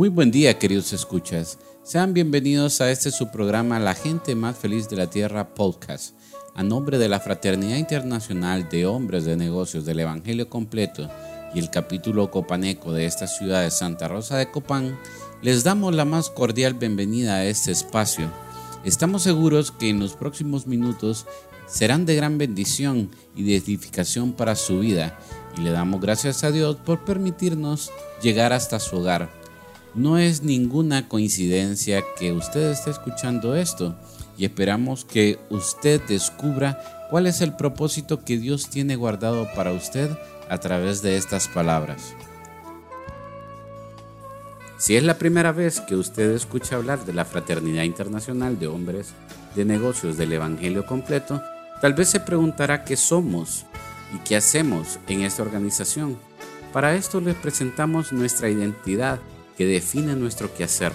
Muy buen día, queridos escuchas. Sean bienvenidos a este su programa La gente más feliz de la Tierra podcast. A nombre de la Fraternidad Internacional de Hombres de Negocios del Evangelio Completo y el capítulo copaneco de esta ciudad de Santa Rosa de Copán, les damos la más cordial bienvenida a este espacio. Estamos seguros que en los próximos minutos serán de gran bendición y de edificación para su vida y le damos gracias a Dios por permitirnos llegar hasta su hogar. No es ninguna coincidencia que usted esté escuchando esto y esperamos que usted descubra cuál es el propósito que Dios tiene guardado para usted a través de estas palabras. Si es la primera vez que usted escucha hablar de la Fraternidad Internacional de Hombres de Negocios del Evangelio Completo, tal vez se preguntará qué somos y qué hacemos en esta organización. Para esto les presentamos nuestra identidad que define nuestro quehacer.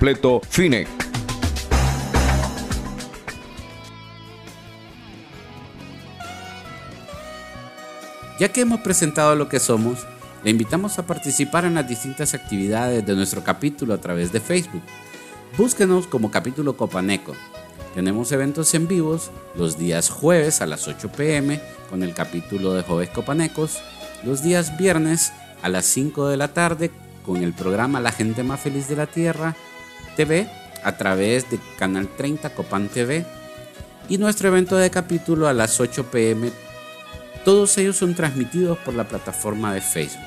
Ya que hemos presentado lo que somos, le invitamos a participar en las distintas actividades de nuestro capítulo a través de Facebook. Búsquenos como capítulo Copaneco. Tenemos eventos en vivos los días jueves a las 8 pm con el capítulo de Jóvenes Copanecos, los días viernes a las 5 de la tarde con el programa La gente más feliz de la Tierra TV a través de Canal 30 Copan TV y nuestro evento de capítulo a las 8 pm. Todos ellos son transmitidos por la plataforma de Facebook.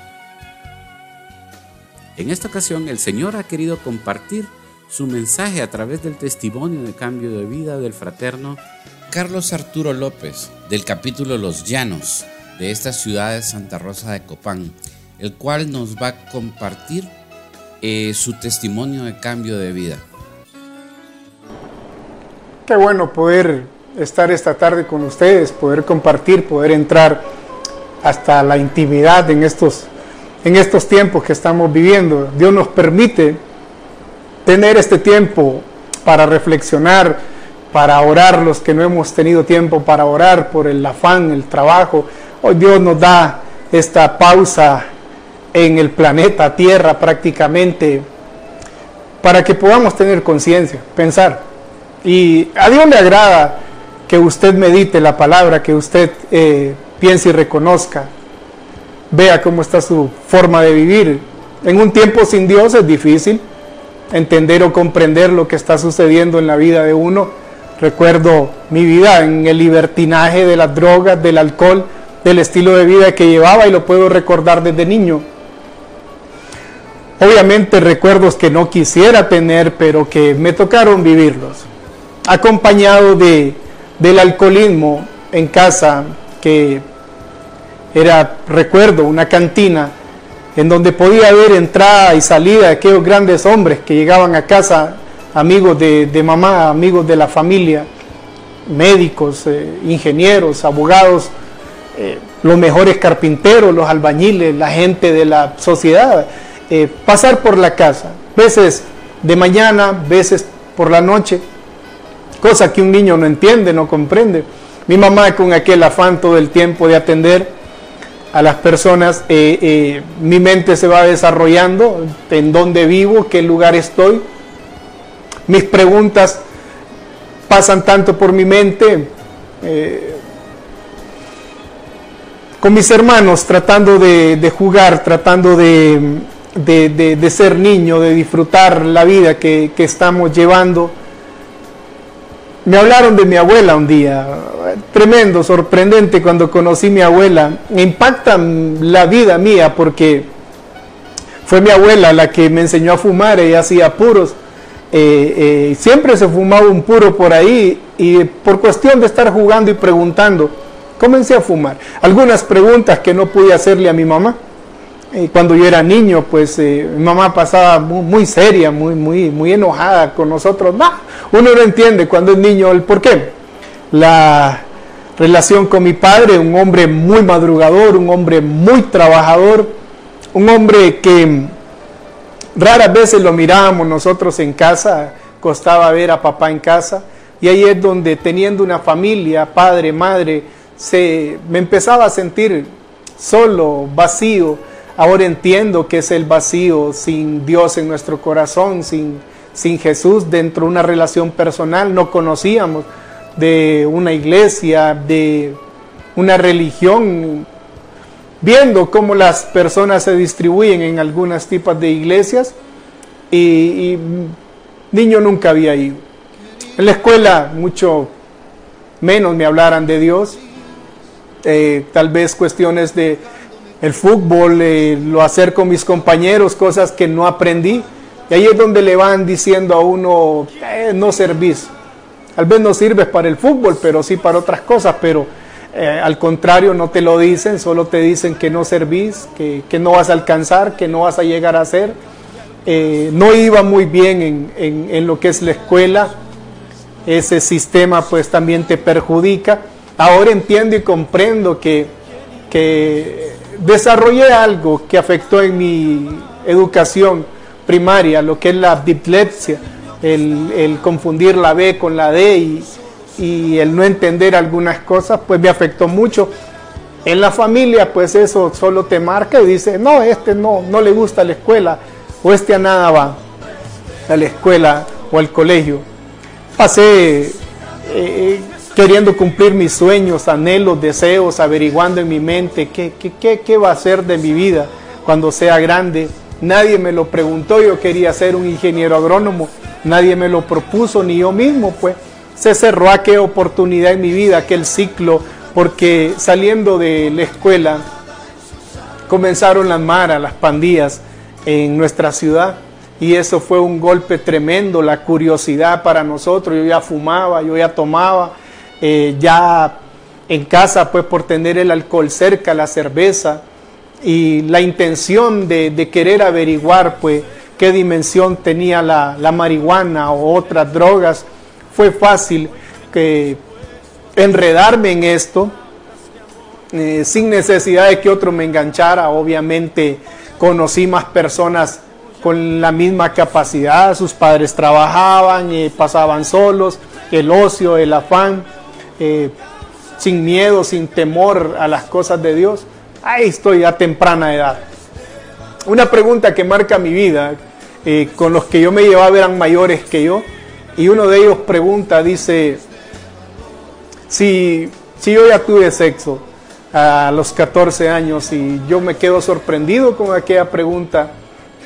En esta ocasión el Señor ha querido compartir su mensaje a través del testimonio de cambio de vida del fraterno Carlos Arturo López del capítulo Los Llanos de esta ciudad de Santa Rosa de Copán, el cual nos va a compartir eh, su testimonio de cambio de vida. Qué bueno poder estar esta tarde con ustedes, poder compartir, poder entrar hasta la intimidad en estos, en estos tiempos que estamos viviendo. Dios nos permite tener este tiempo para reflexionar, para orar los que no hemos tenido tiempo para orar por el afán, el trabajo. Hoy Dios nos da esta pausa en el planeta Tierra prácticamente para que podamos tener conciencia, pensar. Y a Dios le agrada que usted medite la palabra, que usted eh, piense y reconozca, vea cómo está su forma de vivir. En un tiempo sin Dios es difícil entender o comprender lo que está sucediendo en la vida de uno. Recuerdo mi vida en el libertinaje de las drogas, del alcohol, del estilo de vida que llevaba y lo puedo recordar desde niño Obviamente recuerdos que no quisiera tener, pero que me tocaron vivirlos. Acompañado de, del alcoholismo en casa, que era, recuerdo, una cantina en donde podía haber entrada y salida de aquellos grandes hombres que llegaban a casa, amigos de, mamá, amigos de la familia, médicos, eh, ingenieros, abogados, eh, los mejores carpinteros, los albañiles, la gente de la sociedad, eh, pasar por la casa, veces de mañana, veces por la noche, cosa que un niño no entiende, no comprende. Mi mamá con aquel afán todo el tiempo de atender a las personas, eh, eh, mi mente se va desarrollando, en dónde vivo, qué lugar estoy. Mis preguntas pasan tanto por mi mente. Con mis hermanos, tratando de, jugar, tratando de, ser niño, de disfrutar la vida que estamos llevando me hablaron de mi abuela un día, tremendo, sorprendente cuando conocí a mi abuela. Me impacta la vida mía porque fue mi abuela la que me enseñó a fumar, ella hacía puros. Eh, eh, siempre se fumaba un puro por ahí y por cuestión de estar jugando y preguntando, comencé a fumar. Algunas preguntas que no pude hacerle a mi mamá cuando yo era niño, pues eh, mi mamá pasaba muy, seria, muy, muy, muy enojada con nosotros. uno no entiende cuando es niño el por qué. La relación con mi padre, un hombre muy madrugador, un hombre muy trabajador, un hombre que raras veces lo mirábamos nosotros en casa, costaba ver a papá en casa, y ahí es donde teniendo una familia, padre, madre, se, me empezaba a sentir solo, vacío, Ahora entiendo que es el vacío sin Dios en nuestro corazón, sin, sin Jesús dentro de una relación personal. No conocíamos de una iglesia, de una religión, viendo cómo las personas se distribuyen en algunas tipos de iglesias y, niño nunca había ido. En la escuela mucho menos me hablaran de Dios, eh, tal vez cuestiones de el fútbol, eh, lo hacer con mis compañeros, cosas que no aprendí. Y ahí es donde le van diciendo a uno, eh, no servís. Tal vez no sirves para el fútbol, pero sí para otras cosas, pero eh, al contrario no te lo dicen, solo te dicen que no servís, que, no vas a alcanzar, que no vas a llegar a ser. no iba muy bien en, en lo que es la escuela, ese sistema pues también te perjudica. Ahora entiendo y comprendo que, que desarrollé algo que afectó en mi educación primaria, lo que es la dislexia, el, confundir la B con la D y, el no entender algunas cosas, pues me afectó mucho. En la familia, pues eso solo te marca y dice, no, este no, no le gusta la escuela, o este a nada va a la escuela o al colegio. Pasé eh, queriendo cumplir mis sueños, anhelos, deseos, averiguando en mi mente qué, qué, qué, va a ser de mi vida cuando sea grande. Nadie me lo preguntó, yo quería ser un ingeniero agrónomo, nadie me lo propuso, ni yo mismo, pues. Se cerró aquella oportunidad en mi vida, aquel ciclo, porque saliendo de la escuela comenzaron las maras, las pandillas en nuestra ciudad. Y eso fue un golpe tremendo, la curiosidad para nosotros, yo ya fumaba, yo ya tomaba, eh, ya en casa, pues por tener el alcohol cerca, la cerveza, y la intención de, querer averiguar, pues, qué dimensión tenía la, marihuana o otras drogas, fue fácil que enredarme en esto, eh, sin necesidad de que otro me enganchara. Obviamente conocí más personas con la misma capacidad, sus padres trabajaban, y pasaban solos, el ocio, el afán. Eh, sin miedo, sin temor a las cosas de Dios. Ahí estoy a temprana edad. Una pregunta que marca mi vida, eh, con los que yo me llevaba eran mayores que yo, y uno de ellos pregunta, dice, si, si yo ya tuve sexo a los 14 años y yo me quedo sorprendido con aquella pregunta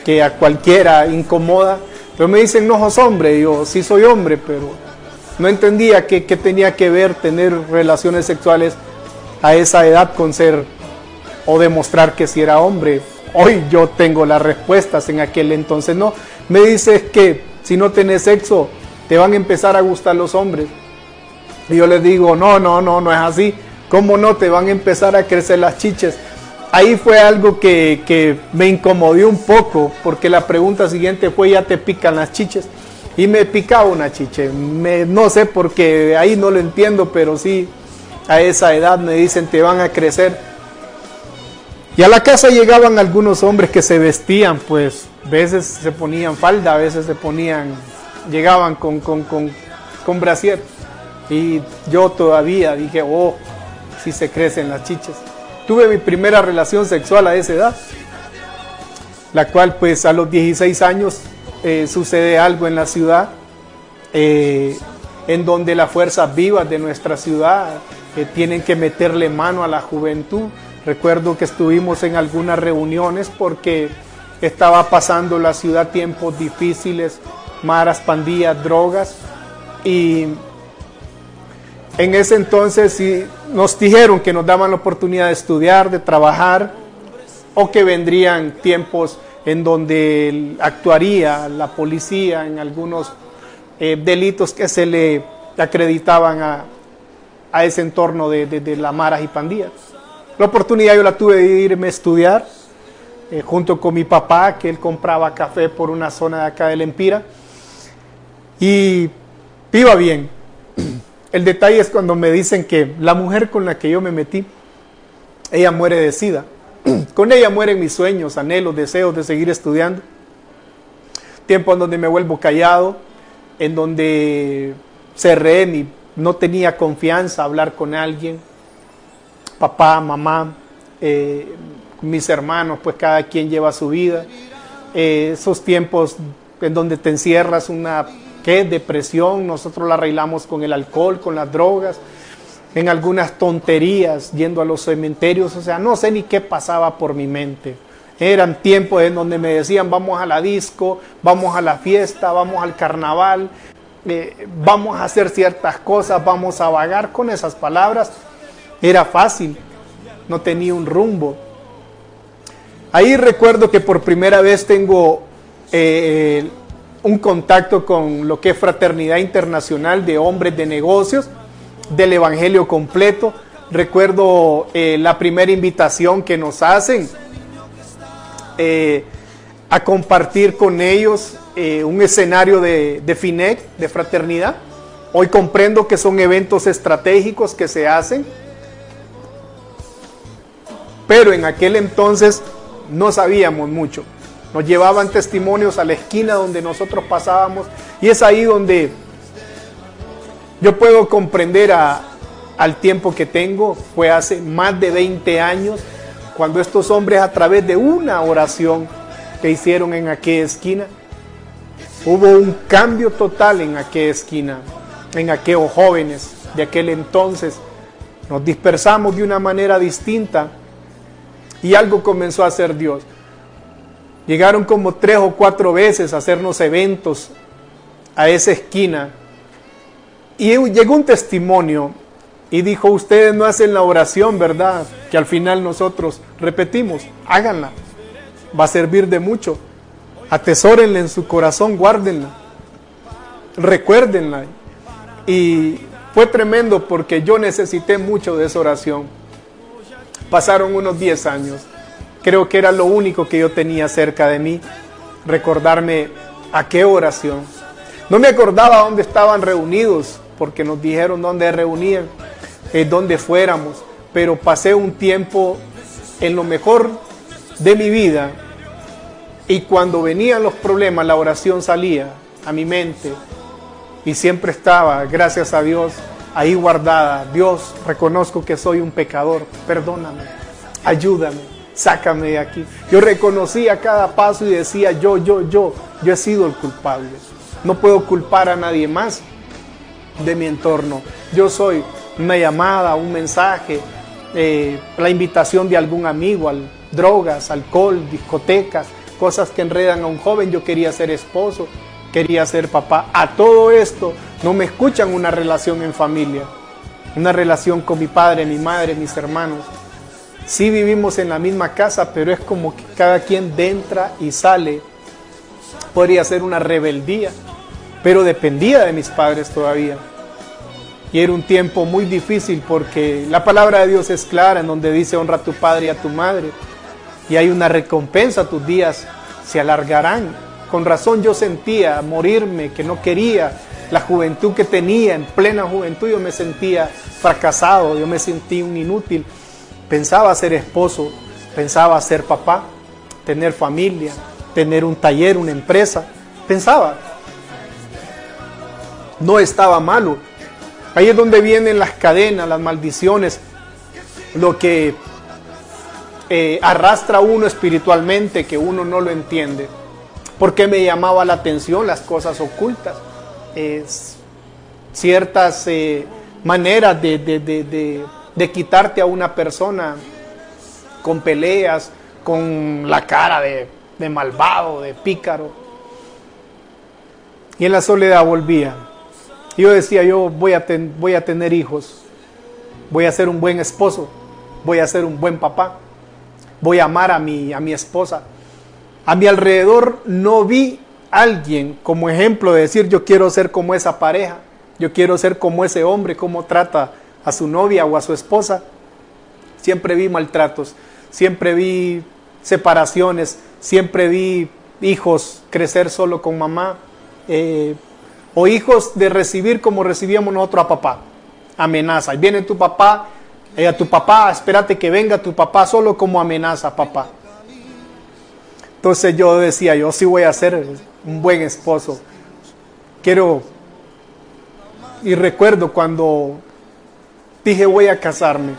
que a cualquiera incomoda, pero me dicen, no sos hombre, yo sí soy hombre, pero no entendía qué, tenía que ver tener relaciones sexuales a esa edad con ser o demostrar que si era hombre. Hoy yo tengo las respuestas, en aquel entonces no. Me dices que si no tenés sexo, te van a empezar a gustar los hombres. Y yo les digo, no, no, no, no es así. ¿Cómo no? Te van a empezar a crecer las chiches. Ahí fue algo que, me incomodió un poco, porque la pregunta siguiente fue, ¿ya te pican las chiches? Y me picaba una chiche. Me, no sé por qué, ahí no lo entiendo, pero sí, a esa edad me dicen te van a crecer. Y a la casa llegaban algunos hombres que se vestían, pues, a veces se ponían falda, a veces se ponían, llegaban con, con, con, con brasier. Y yo todavía dije, oh, si se crecen las chichas. Tuve mi primera relación sexual a esa edad, la cual pues a los 16 años eh, sucede algo en la ciudad, eh, en donde las fuerzas vivas de nuestra ciudad eh, tienen que meterle mano a la juventud. Recuerdo que estuvimos en algunas reuniones porque estaba pasando la ciudad tiempos difíciles, maras, pandillas, drogas y en ese entonces nos dijeron que nos daban la oportunidad de estudiar, de trabajar, o que vendrían tiempos en donde actuaría la policía en algunos eh, delitos que se le acreditaban a, ese entorno de, de, la maras y pandillas. La oportunidad yo la tuve de irme a estudiar eh, junto con mi papá, que él compraba café por una zona de acá del Empira, y iba bien. El detalle es cuando me dicen que la mujer con la que yo me metí, ella muere de sida. Con ella mueren mis sueños, anhelos, deseos de seguir estudiando. Tiempo en donde me vuelvo callado, en donde cerré, ni, no tenía confianza hablar con alguien. Papá, mamá, eh, mis hermanos, pues cada quien lleva su vida. Eh, esos tiempos en donde te encierras una ¿Qué? Depresión, nosotros la arreglamos con el alcohol, con las drogas, en algunas tonterías, yendo a los cementerios, o sea, no sé ni qué pasaba por mi mente. Eran tiempos en donde me decían, vamos a la disco, vamos a la fiesta, vamos al carnaval, eh, vamos a hacer ciertas cosas, vamos a vagar con esas palabras. Era fácil, no tenía un rumbo. Ahí recuerdo que por primera vez tengo eh, un contacto con lo que es Fraternidad Internacional de Hombres de Negocios, del Evangelio completo. Recuerdo eh, la primera invitación que nos hacen eh, a compartir con ellos eh, un escenario de, de FINEC, de fraternidad. Hoy comprendo que son eventos estratégicos que se hacen, pero en aquel entonces no sabíamos mucho. Nos llevaban testimonios a la esquina donde nosotros pasábamos y es ahí donde yo puedo comprender al tiempo que tengo. Fue hace más de 20 años cuando estos hombres a través de una oración que hicieron en aquella esquina, hubo un cambio total en aquella esquina, en aquellos jóvenes de aquel entonces. Nos dispersamos de una manera distinta y algo comenzó a hacer Dios. Llegaron como tres o cuatro veces a hacernos eventos a esa esquina. Y llegó un testimonio y dijo, ustedes no hacen la oración, ¿verdad? Que al final nosotros repetimos, háganla. Va a servir de mucho. Atesórenla en su corazón, guárdenla. Recuérdenla. Y fue tremendo porque yo necesité mucho de esa oración. Pasaron unos 10 años. Creo que era lo único que yo tenía cerca de mí, recordarme a qué oración. No me acordaba dónde estaban reunidos, porque nos dijeron dónde reunían, eh, dónde fuéramos, pero pasé un tiempo en lo mejor de mi vida y cuando venían los problemas, la oración salía a mi mente y siempre estaba, gracias a Dios, ahí guardada. Dios, reconozco que soy un pecador, perdóname, ayúdame sácame de aquí. Yo reconocía cada paso y decía, yo, yo, yo, yo he sido el culpable. No puedo culpar a nadie más de mi entorno. Yo soy una llamada, un mensaje, eh, la invitación de algún amigo, al drogas, alcohol, discotecas, cosas que enredan a un joven. Yo quería ser esposo, quería ser papá. A todo esto no me escuchan una relación en familia, una relación con mi padre, mi madre, mis hermanos. Sí vivimos en la misma casa, pero es como que cada quien entra y sale. Podría ser una rebeldía, pero dependía de mis padres todavía. Y era un tiempo muy difícil porque la palabra de Dios es clara en donde dice honra a tu padre y a tu madre. Y hay una recompensa, tus días se alargarán. Con razón yo sentía morirme, que no quería. La juventud que tenía, en plena juventud, yo me sentía fracasado, yo me sentí un inútil pensaba ser esposo, Pensaba ser papá, tener familia, tener un taller, una empresa. Pensaba. No estaba malo. Ahí es donde vienen las cadenas, las maldiciones, lo que eh, arrastra uno espiritualmente que uno no lo entiende. Porque me llamaba la atención las cosas ocultas, ciertas eh, maneras de, de, quitarte a una persona con peleas, con la cara de, malvado, de pícaro. Y en la soledad volvía. Yo decía, yo voy a, voy a tener hijos, voy a ser un buen esposo, voy a ser un buen papá, voy a amar a mi, a mi esposa. A mi alrededor no vi alguien como ejemplo de decir yo quiero ser como esa pareja, yo quiero ser como ese hombre, cómo trata a su novia o a su esposa. Siempre vi maltratos, siempre vi separaciones, siempre vi hijos crecer solo con mamá, eh, o hijos de recibir como recibíamos nosotros a papá. Amenaza. Y viene tu papá, eh, a tu papá, espérate que venga tu papá solo como amenaza, papá. Entonces yo decía, yo sí voy a ser un buen esposo. Quiero, y recuerdo cuando dije voy a casarme,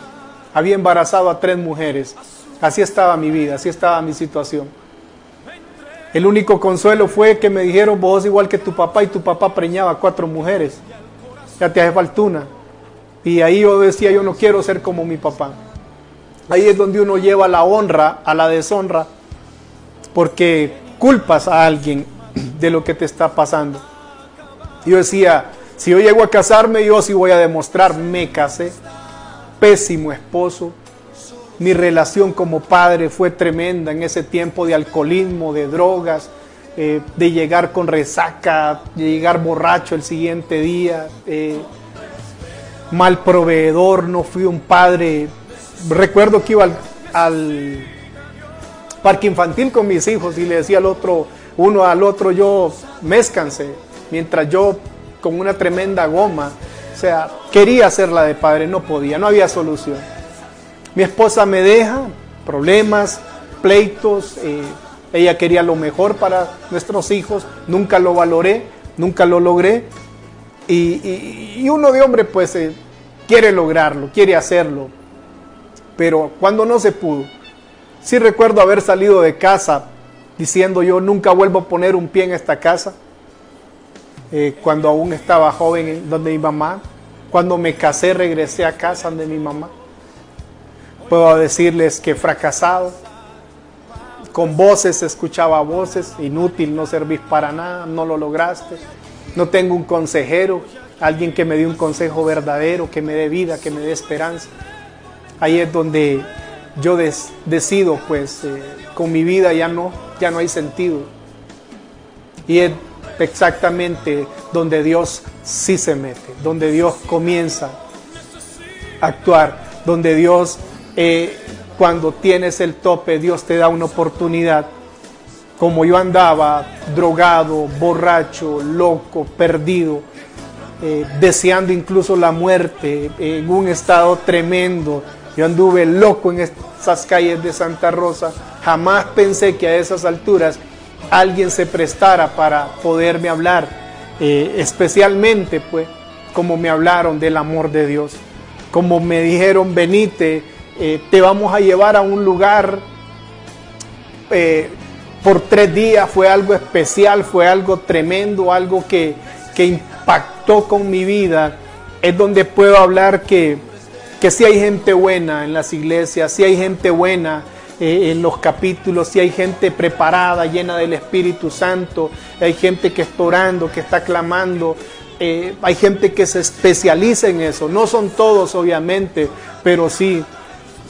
había embarazado a tres mujeres. Así estaba mi vida, así estaba mi situación. El único consuelo fue que me dijeron, vos igual que tu papá y tu papá preñaba cuatro mujeres. Ya te hace faltuna. Y ahí yo decía, yo no quiero ser como mi papá. Ahí es donde uno lleva la honra a la deshonra, porque culpas a alguien de lo que te está pasando. Yo decía, si yo llego a casarme, yo sí voy a demostrar, me casé, pésimo esposo, mi relación como padre fue tremenda en ese tiempo de alcoholismo, de drogas, eh, de llegar con resaca, de llegar borracho el siguiente día, eh, mal proveedor, no fui un padre. Recuerdo que iba al, parque infantil con mis hijos y le decía al otro, uno al otro, yo mézcanse, mientras yo con una tremenda goma, o sea, quería la de padre, no podía, no había solución. Mi esposa me deja, problemas, pleitos, eh, ella quería lo mejor para nuestros hijos, nunca lo valoré, nunca lo logré. Y, uno de hombre pues eh, quiere lograrlo, quiere hacerlo, pero cuando no se pudo, sí recuerdo haber salido de casa diciendo yo nunca vuelvo a poner un pie en esta casa, eh, cuando aún estaba joven donde mi mamá, cuando me casé regresé a casa donde mi mamá Puedo decirles que fracasado. Con voces escuchaba voces, inútil, no servís para nada, no lo lograste. No tengo un consejero, alguien que me dé un consejo verdadero, que me dé vida, que me dé esperanza. Ahí es donde yo decido, pues, eh, con mi vida ya no, ya no hay sentido. Y es exactamente donde Dios sí se mete, donde Dios comienza a actuar, donde Dios eh, cuando tienes el tope, Dios te da una oportunidad. Como yo andaba drogado, borracho, loco, perdido, eh, deseando incluso la muerte, en un estado tremendo. Yo anduve loco en esas calles de Santa Rosa. Jamás pensé que a esas alturas alguien se prestara para poderme hablar, eh, especialmente pues como me hablaron del amor de Dios, como me dijeron, venite, eh, te vamos a llevar a un lugar eh, por tres días, fue algo especial, fue algo tremendo, algo que, impactó con mi vida. Es donde puedo hablar que, que sí hay gente buena en las iglesias, sí hay gente buena eh, en los capítulos, si hay gente preparada, llena del Espíritu Santo, hay gente que está orando, que está clamando, hay gente que se especializa en eso. No son todos, obviamente, pero sí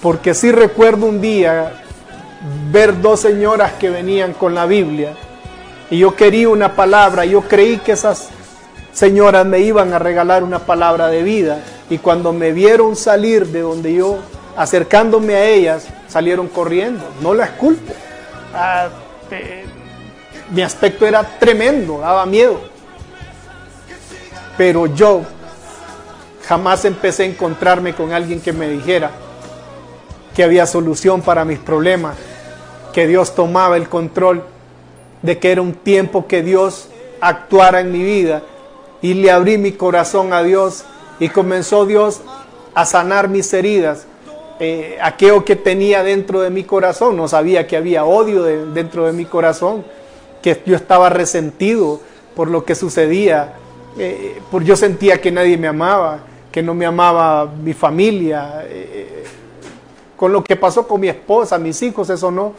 porque sí recuerdo un día ver dos señoras que venían con la Biblia y yo quería una palabra, yo creí que esas señoras me iban a regalar una palabra de vida y cuando me vieron salir de donde yo, acercándome a ellas, salieron corriendo. No las culpo. Ah, mi aspecto era tremendo, daba miedo. Pero yo jamás empecé a encontrarme con alguien que me dijera, que había solución para mis problemas, que Dios tomaba el control, de que era un tiempo que Dios actuara en mi vida y le abrí mi corazón a Dios y comenzó Dios a sanar mis heridas. Eh, aquello que tenía dentro de mi corazón, no sabía que había odio dentro de mi corazón, que yo estaba resentido por lo que sucedía, eh, por yo sentía que nadie me amaba, que no me amaba mi familia, eh, con lo que pasó con mi esposa, mis hijos, eso no,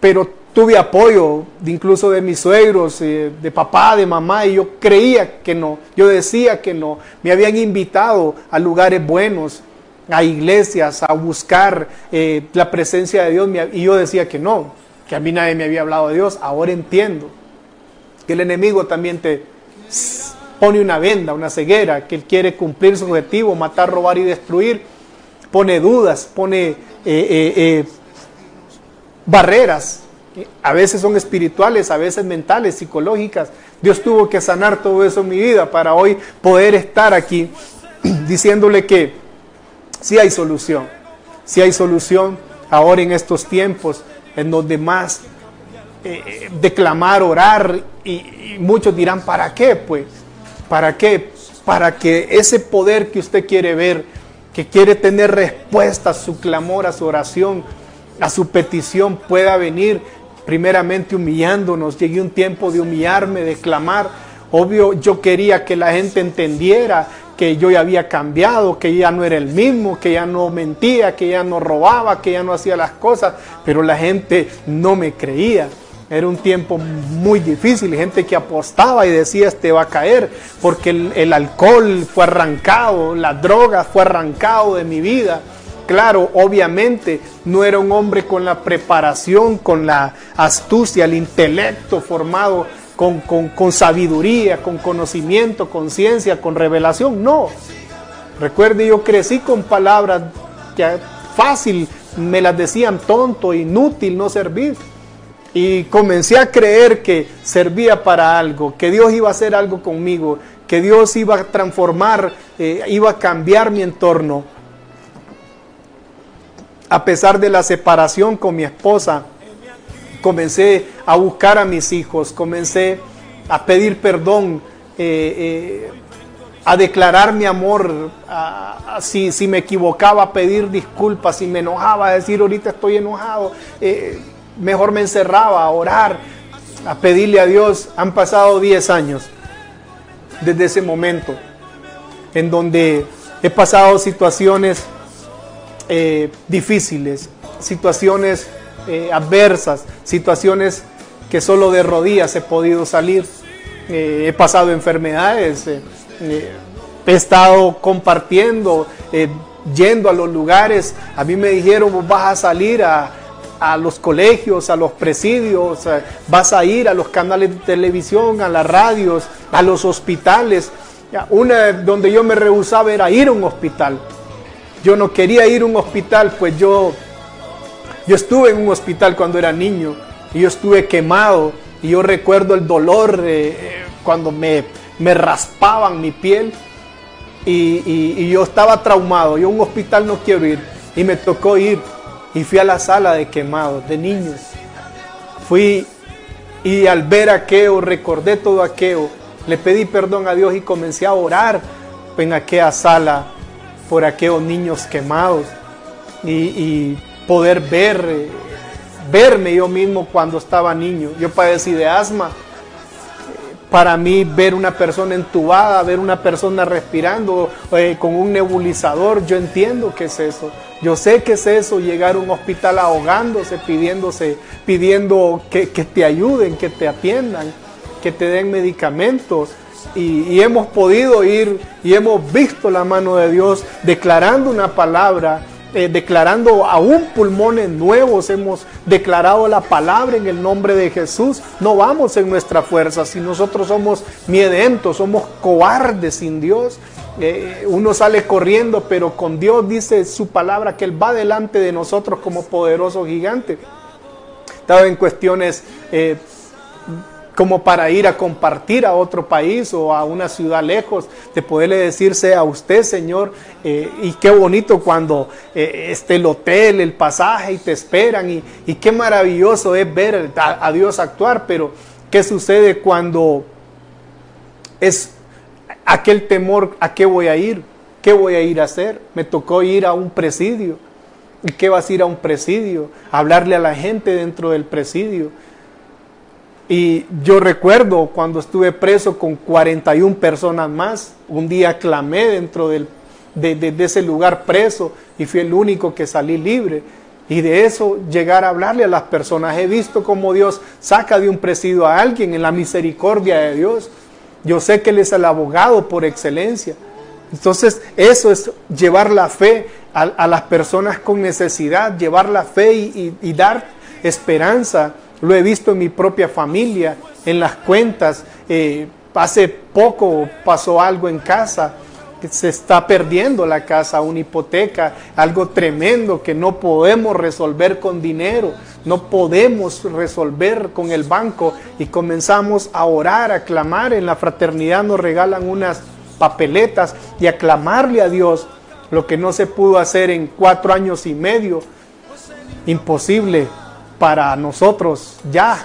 pero tuve apoyo incluso de mis suegros, eh, de papá, de mamá, y yo creía que no, yo decía que no. Me habían invitado a lugares buenos, a iglesias, a buscar eh, la presencia de Dios, y yo decía que no, que a mí nadie me había hablado de Dios. Ahora entiendo que el enemigo también te pone una venda, una ceguera, que él quiere cumplir su objetivo, matar, robar y destruir. Pone dudas, pone eh, barreras a veces son espirituales, a veces mentales, psicológicas. Dios tuvo que sanar todo eso en mi vida para hoy poder estar aquí diciéndole que sí hay solución, sí hay solución ahora en estos tiempos en donde más eh, declamar, orar y, muchos dirán, ¿para qué? Pues, ¿para qué? Para que ese poder que usted quiere ver, que quiere tener respuesta a su clamor, a su oración, a su petición pueda venir primeramente humillándonos. Llegué un tiempo de humillarme, de clamar. Obvio, yo quería que la gente entendiera que yo ya había cambiado, que ya no era el mismo, que ya no mentía, que ya no robaba, que ya no hacía las cosas, pero la gente no me creía. Era un tiempo muy difícil, gente que apostaba y decía, este va a caer, porque el, alcohol fue arrancado, la droga fue arrancado de mi vida claro, obviamente no era un hombre con la preparación, con la astucia, el intelecto formado, con, sabiduría, con conocimiento, con ciencia, con revelación, no. Recuerde, yo crecí con palabras que fácil me las decían tonto, inútil, no servir. Y comencé a creer que servía para algo, que Dios iba a hacer algo conmigo, que Dios iba a transformar, eh, iba a cambiar mi entorno. A pesar de la separación con mi esposa, comencé a buscar a mis hijos, comencé a pedir perdón, eh, eh, a declarar mi amor, si, si, me equivocaba, a pedir disculpas, si me enojaba, a decir ahorita estoy enojado, mejor me encerraba a orar, a pedirle a Dios. Han pasado 10 años desde ese momento en donde he pasado situaciones eh, difíciles, situaciones eh, adversas, situaciones que solo de rodillas he podido salir. Eh, he pasado enfermedades, he estado compartiendo, yendo a los lugares. A mí me dijeron, vas a salir a, a los colegios, a los presidios, vas a ir a los canales de televisión, a las radios, a los hospitales. Una donde yo me rehusaba era ir a un hospital. Yo no quería ir a un hospital, pues yo, yo estuve en un hospital cuando era niño y yo estuve quemado y yo recuerdo el dolor eh, cuando me, me, raspaban mi piel y, yo estaba traumado. Yo a un hospital no quiero ir y me tocó ir y fui a la sala de quemados, de niños. Fui y al ver aquello, recordé todo aquello, le pedí perdón a Dios y comencé a orar en aquella sala por aquellos niños quemados y, poder ver, verme yo mismo cuando estaba niño. Yo padecí de asma. Para mí ver una persona entubada, ver una persona respirando eh, con un nebulizador, yo entiendo que es eso. Yo sé que es eso, llegar a un hospital ahogándose, pidiéndose, pidiendo que, que te ayuden, que te atiendan, que te den medicamentos y, hemos podido ir y hemos visto la mano de Dios declarando una palabra, eh, declarando aún pulmones nuevos, hemos declarado la palabra en el nombre de Jesús. No vamos en nuestra fuerza, si nosotros somos miedentos, somos cobardes sin Dios. Eh, uno sale corriendo, pero con Dios dice su palabra que Él va delante de nosotros como poderoso gigante. Estaba en cuestiones eh, como para ir a compartir a otro país o a una ciudad lejos, de poderle decirse a usted, Señor, eh, y qué bonito cuando eh, esté el hotel, el pasaje y te esperan, y, qué maravilloso es ver a, a Dios actuar, pero ¿qué sucede cuando es aquel temor, ¿a qué voy a ir? ¿Qué voy a ir a hacer? Me tocó ir a un presidio. ¿Y qué vas a ir a un presidio? hablarle a la gente dentro del presidio. Y yo recuerdo cuando estuve preso con 41 personas más, un día clamé dentro del, de, de, ese lugar preso y fui el único que salí libre. Y de eso llegar a hablarle a las personas. He visto cómo Dios saca de un presidio a alguien en la misericordia de Dios. Yo sé que Él es el abogado por excelencia. Entonces eso es llevar la fe a, las personas con necesidad, llevar la fe y, dar esperanza. Lo he visto en mi propia familia, en las cuentas. Eh, hace poco pasó algo en casa, se está perdiendo la casa, una hipoteca, algo tremendo que no podemos resolver con dinero, no podemos resolver con el banco y comenzamos a orar, a clamar. En la fraternidad nos regalan unas papeletas y a clamarle a Dios lo que no se pudo hacer en cuatro años y medio. Imposible para nosotros ya.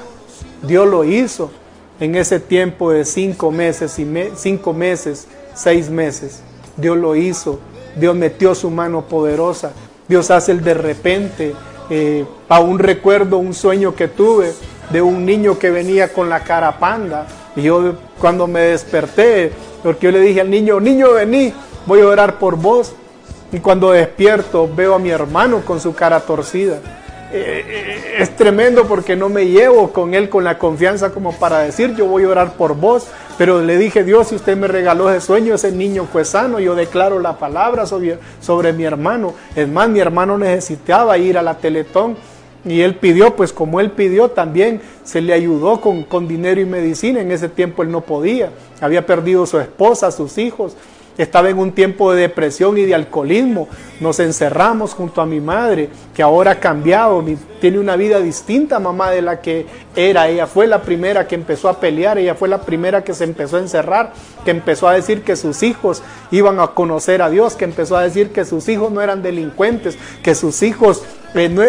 Dios lo hizo en ese tiempo de cinco meses y cinco meses, seis meses. Dios lo hizo. Dios metió su mano poderosa. Dios hace el de repente. Eh, aún recuerdo un sueño que tuve de un niño que venía con la cara panda. Y yo cuando me desperté porque yo le dije al niño, niño, vení, voy a orar por vos. Y cuando despierto veo a mi hermano con su cara torcida. Eh, eh, es tremendo porque no me llevo con él con la confianza como para decir yo voy a orar por vos. Pero le dije, Dios, si usted me regaló ese sueño, ese niño fue sano, yo declaro la palabra sobre, sobre mi hermano. Es más, mi hermano necesitaba ir a la Teletón y él pidió, pues como él pidió, también se le ayudó con, con, dinero y medicina. En ese tiempo él no podía. Había perdido su esposa, sus hijos estaba en un tiempo de depresión y de alcoholismo. Nos encerramos junto a mi madre, que ahora ha cambiado, tiene una vida distinta, mamá, de la que era. Ella fue la primera que empezó a pelear, ella fue la primera que se empezó a encerrar, que empezó a decir que sus hijos iban a conocer a Dios, que empezó a decir que sus hijos no eran delincuentes, que sus hijos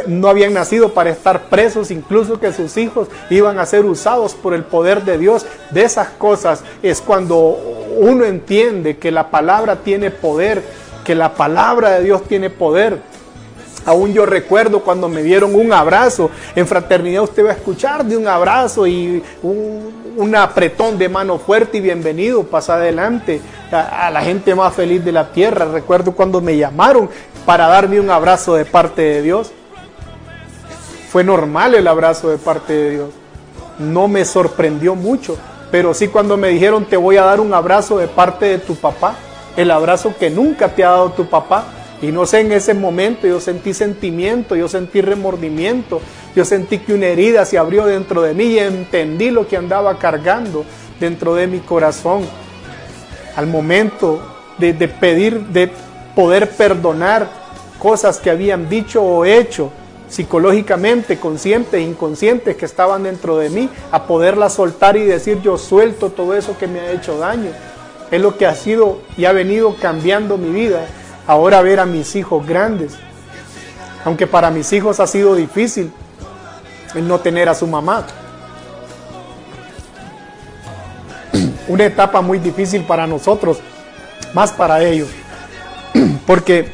no, habían nacido para estar presos, incluso que sus hijos iban a ser usados por el poder de Dios. De esas cosas es cuando uno entiende que la palabra tiene poder, que la palabra de Dios tiene poder. Aún yo recuerdo cuando me dieron un abrazo. En fraternidad usted va a escuchar de un abrazo y un, apretón de mano fuerte y bienvenido. Pasa adelante a, la gente más feliz de la tierra. Recuerdo cuando me llamaron para darme un abrazo de parte de Dios. Fue normal el abrazo de parte de Dios. No me sorprendió mucho pero sí cuando me dijeron te voy a dar un abrazo de parte de tu papá, el abrazo que nunca te ha dado tu papá. Y no sé, en ese momento yo sentí sentimiento, yo sentí remordimiento, yo sentí que una herida se abrió dentro de mí y entendí lo que andaba cargando dentro de mi corazón. Al momento de, de pedir, de poder perdonar cosas que habían dicho o hecho, psicológicamente, conscientes e inconscientes que estaban dentro de mí, a poderla soltar y decir yo suelto todo eso que me ha hecho daño. Es lo que ha sido y ha venido cambiando mi vida. Ahora ver a mis hijos grandes. Aunque para mis hijos ha sido difícil el no tener a su mamá. Una etapa muy difícil para nosotros, más para ellos. Porque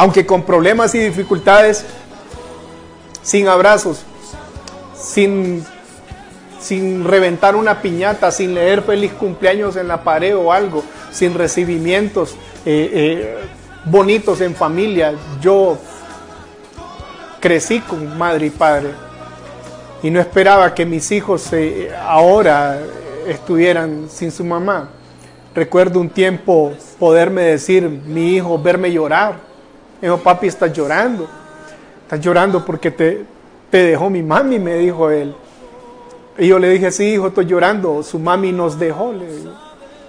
aunque con problemas y dificultades, sin abrazos, sin, sin reventar una piñata, sin leer feliz cumpleaños en la pared o algo, sin recibimientos eh, eh, bonitos en familia. Yo crecí con madre y padre y no esperaba que mis hijos eh, ahora estuvieran sin su mamá. Recuerdo un tiempo poderme decir, mi hijo, verme llorar. Dijo, papi, estás llorando estás llorando porque te, te dejó mi mami, me dijo él. Y yo le dije, sí, hijo, estoy llorando, su mami nos dejó.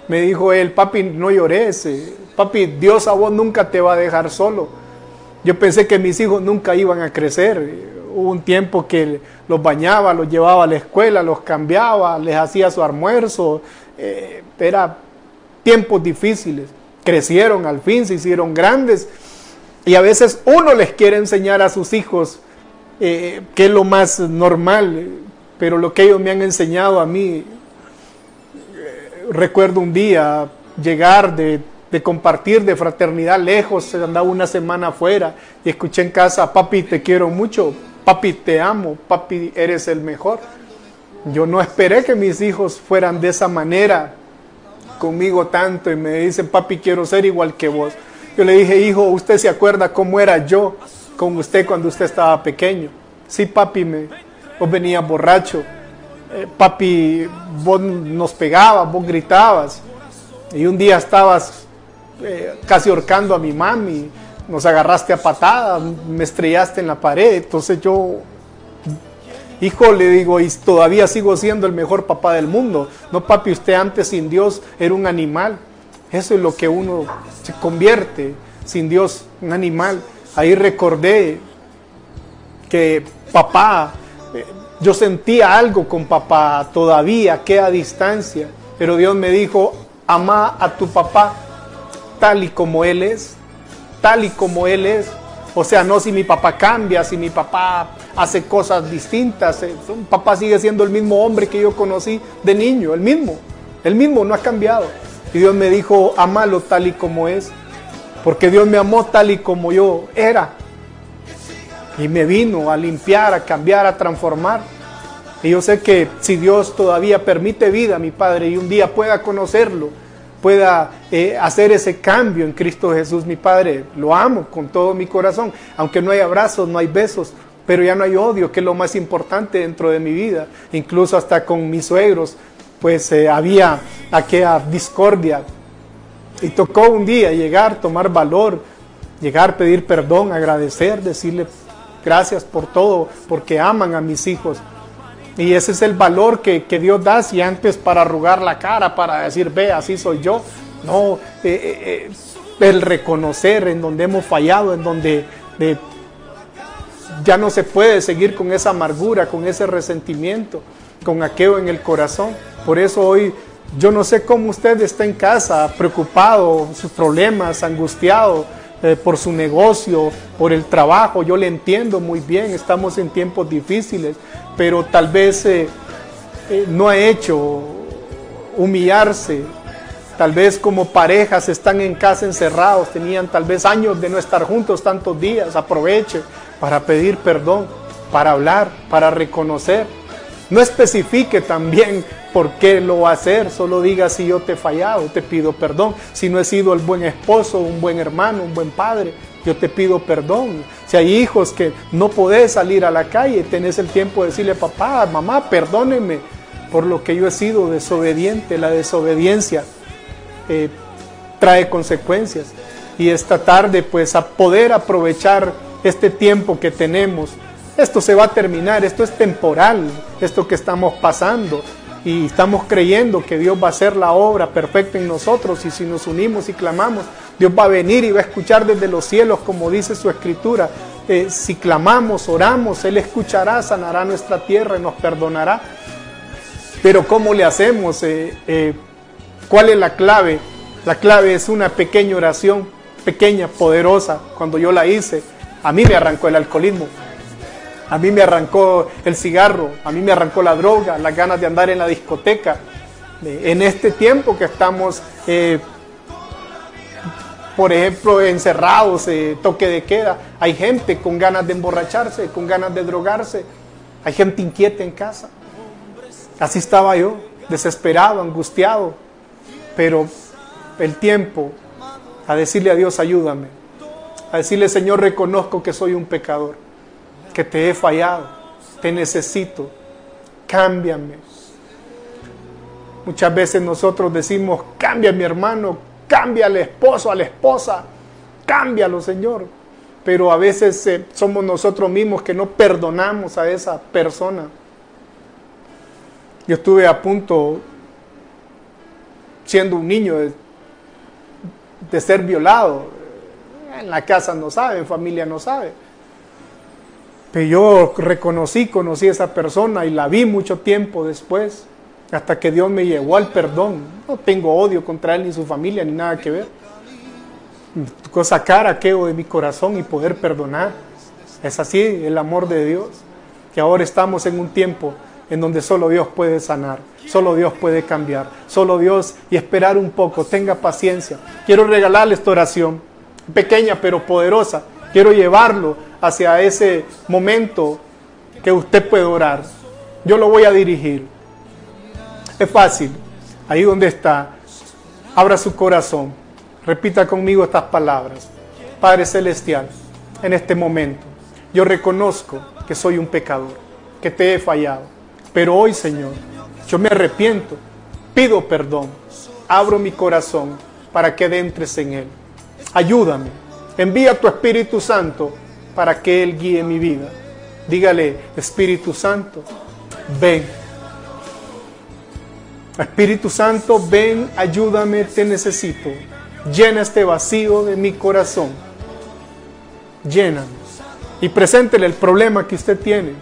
Me dijo él, papi, no llores, eh, papi, Dios a vos nunca te va a dejar solo. Yo pensé que mis hijos nunca iban a crecer. hubo un tiempo que los bañaba, los llevaba a la escuela, los cambiaba, les hacía su almuerzo. Eh, era tiempos difíciles. Crecieron al fin, se hicieron grandes. Y a veces uno les quiere enseñar a sus hijos eh, que es lo más normal, pero lo que ellos me han enseñado a mí, eh, recuerdo un día llegar de de compartir, de fraternidad lejos, andaba una semana afuera y escuché en casa, papi, te quiero mucho, papi, te amo, papi, eres el mejor. Yo no esperé que mis hijos fueran de esa manera conmigo tanto y me dicen, papi, quiero ser igual que vos. Yo le dije, hijo, ¿usted se acuerda cómo era yo con usted cuando usted estaba pequeño? Sí, papi, me, vos venías borracho. Eh, papi, vos nos pegabas, vos gritabas. Y un día estabas eh, casi ahorcando a mi mami, nos agarraste a patadas, me estrellaste en la pared, entonces yo, hijo, le digo, y todavía sigo siendo el mejor papá del mundo. No, papi, usted antes sin Dios era un animal. Eso es lo que uno se convierte sin Dios, un animal. Ahí recordé que papá, eh, yo sentía algo con papá todavía, que a distancia, pero Dios me dijo, ama a tu papá tal y como Él es, tal y como Él es. O sea, no si mi papá cambia, si mi papá hace cosas distintas. Eh, papá sigue siendo el mismo hombre que yo conocí de niño, el mismo. El mismo, no ha cambiado. Y Dios me dijo, amalo tal y como es. Porque Dios me amó tal y como yo era. Y me vino a limpiar, a cambiar, a transformar. Y yo sé que si Dios todavía permite vida, mi Padre, y un día pueda conocerlo, pueda eh, hacer ese cambio en Cristo Jesús, mi Padre. Lo amo con todo mi corazón, aunque no hay abrazos, no hay besos, pero ya no hay odio, que es lo más importante dentro de mi vida. Incluso hasta con mis suegros, pues eh, había aquella discordia. Y tocó un día llegar, tomar valor, llegar, pedir perdón, agradecer, decirle gracias por todo, porque aman a mis hijos y ese es el valor que, Dios da, si antes para arrugar la cara, para decir, ve, así soy yo. No, eh, eh, el reconocer en donde hemos fallado, en donde ya no se puede seguir con esa amargura, con ese resentimiento, con aquello en el corazón. Por eso hoy yo no sé cómo usted está en casa, preocupado, sus problemas, angustiado por su negocio, por el trabajo. Yo le entiendo muy bien, estamos en tiempos difíciles, pero tal vez eh, eh, no ha hecho humillarse. Tal vez como parejas están en casa encerrados, tenían tal vez años de no estar juntos tantos días. Aproveche para pedir perdón, para hablar, para reconocer. No especifique también por qué lo va a hacer, solo diga si yo te he fallado, te pido perdón. Si no he sido el buen esposo, un buen hermano, un buen padre, yo te pido perdón. Si hay hijos que no podés salir a la calle, tenés el tiempo de decirle, papá, mamá, perdónenme por lo que yo he sido desobediente. La desobediencia eh, trae consecuencias. Y esta tarde, pues, a poder aprovechar este tiempo que tenemos. Esto se va a terminar, esto es temporal, esto que estamos pasando y estamos creyendo que Dios va a hacer la obra perfecta en nosotros y si nos unimos y clamamos, Dios va a venir y va a escuchar desde los cielos como dice su escritura. Eh, si clamamos, oramos, Él escuchará, sanará nuestra tierra y nos perdonará. Pero ¿cómo le hacemos? Eh, eh, ¿Cuál es la clave? La clave es una pequeña oración, pequeña, poderosa. Cuando yo la hice, a mí me arrancó el alcoholismo. A mí me arrancó el cigarro, a mí me arrancó la droga, las ganas de andar en la discoteca. En este tiempo que estamos, eh, por ejemplo, encerrados, eh, toque de queda, hay gente con ganas de emborracharse, con ganas de drogarse, hay gente inquieta en casa. Así estaba yo, desesperado, angustiado, pero el tiempo a decirle a Dios, ayúdame, a decirle, Señor, reconozco que soy un pecador que te he fallado, te necesito, cámbiame. Muchas veces nosotros decimos, cambia mi hermano, cambia al esposo, a la esposa, cámbialo Señor. Pero a veces eh, somos nosotros mismos que no perdonamos a esa persona. Yo estuve a punto, siendo un niño, de, de ser violado. En la casa no sabe, en familia no sabe. Pero yo reconocí, conocí a esa persona y la vi mucho tiempo después, hasta que Dios me llevó al perdón. No tengo odio contra él ni su familia, ni nada que ver. Sacar aquello de mi corazón y poder perdonar. Es así el amor de Dios, que ahora estamos en un tiempo en donde solo Dios puede sanar, solo Dios puede cambiar, solo Dios y esperar un poco, tenga paciencia. Quiero regalarle esta oración, pequeña pero poderosa. Quiero llevarlo hacia ese momento que usted puede orar. Yo lo voy a dirigir. Es fácil. Ahí donde está, abra su corazón. Repita conmigo estas palabras. Padre Celestial, en este momento, yo reconozco que soy un pecador, que te he fallado pero hoy, Señor, yo me arrepiento, pido perdón, abro mi corazón para que entres en él. Ayúdame, envía tu Espíritu Santo para que Él guíe mi vida. Dígale, Espíritu Santo, ven. Espíritu Santo, ven, ayúdame, te necesito. Llena este vacío de mi corazón. Lléname. Y preséntele el problema que usted tiene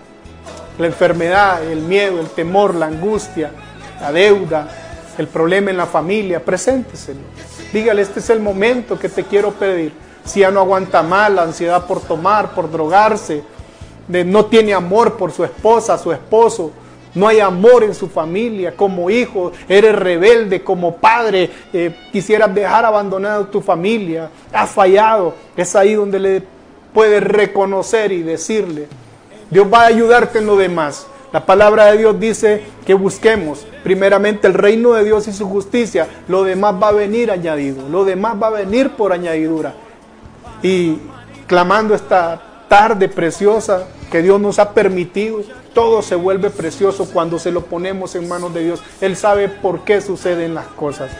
la enfermedad, el miedo, el temor, la angustia, la deuda, el problema en la familia, presénteselo. Dígale, este es el momento que te quiero pedir. Si ya no aguanta más la ansiedad por tomar, por drogarse, de, no tiene amor por su esposa, su esposo, no hay amor en su familia, como hijo, eres rebelde, como padre, eh, quisieras dejar abandonado tu familia, has fallado, es ahí donde le puedes reconocer y decirle, Dios va a ayudarte en lo demás. La palabra de Dios dice que busquemos primeramente el reino de Dios y su justicia. Lo demás va a venir añadido. Lo demás va a venir por añadidura. Y clamando esta tarde preciosa que Dios nos ha permitido, todo se vuelve precioso cuando se lo ponemos en manos de Dios. Él sabe por qué suceden las cosas.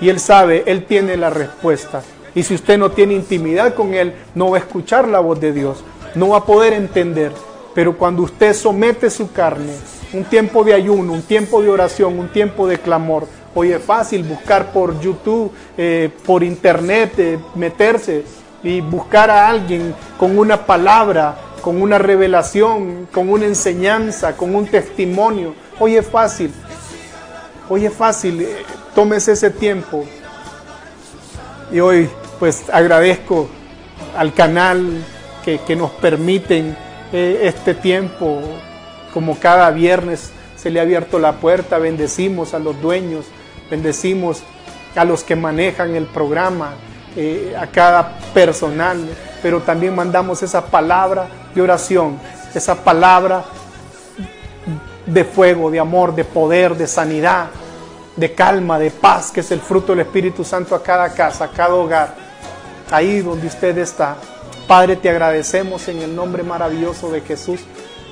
Y Él sabe, Él tiene la respuesta. Y si usted no tiene intimidad con Él, no va a escuchar la voz de Dios. No va a poder entender. Pero cuando usted somete su carne, un tiempo de ayuno, un tiempo de oración, un tiempo de clamor, hoy es fácil buscar por YouTube, eh, por internet, eh, meterse y buscar a alguien con una palabra, con una revelación, con una enseñanza, con un testimonio. Hoy es fácil. Hoy es fácil. Eh, tómese ese tiempo. Y hoy pues agradezco al canal que, nos permiten eh, este tiempo, como cada viernes se le ha abierto la puerta, bendecimos a los dueños, bendecimos a los que manejan el programa, eh, a cada personal, pero también mandamos esa palabra de oración, esa palabra de fuego, de amor, de poder, de sanidad, de calma, de paz, que es el fruto del Espíritu Santo a cada casa, a cada hogar, ahí donde usted está. Padre, te agradecemos en el nombre maravilloso de Jesús.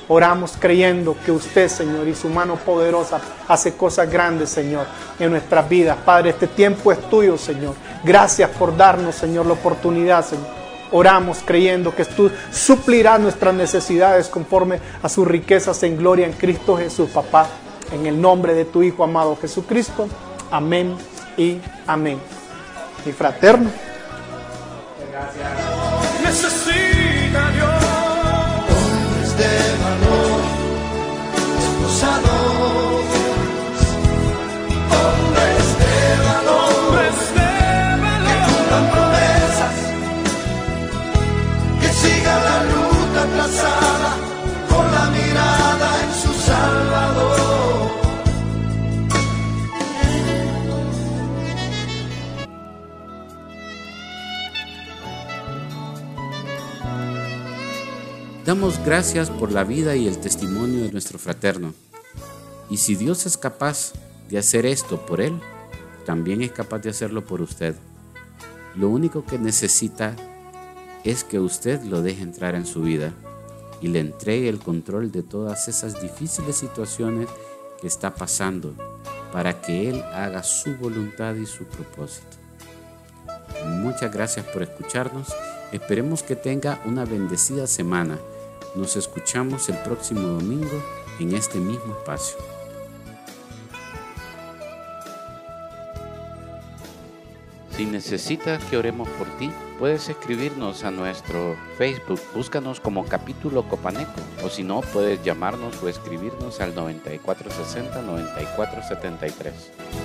Oramos creyendo que usted, Señor, y su mano poderosa hace cosas grandes, Señor, en nuestras vidas. Padre, este tiempo es tuyo, Señor. Gracias por darnos, Señor, la oportunidad, Señor. Oramos creyendo que tú suplirás nuestras necesidades conforme a sus riquezas en gloria en Cristo Jesús, papá. En el nombre de tu Hijo amado Jesucristo. Amén y amén. Mi fraterno. Gracias. Damos gracias por la vida y el testimonio de nuestro fraterno. Y si Dios es capaz de hacer esto por él, también es capaz de hacerlo por usted. Lo único que necesita es que usted lo deje entrar en su vida y le entregue el control de todas esas difíciles situaciones que está pasando para que Él haga su voluntad y su propósito. Muchas gracias por escucharnos. Esperemos que tenga una bendecida semana nos escuchamos el próximo domingo en este mismo espacio. Si necesitas que oremos por ti, puedes escribirnos a nuestro Facebook, búscanos como capítulo Copaneco, o si no, puedes llamarnos o escribirnos al 9460-9473.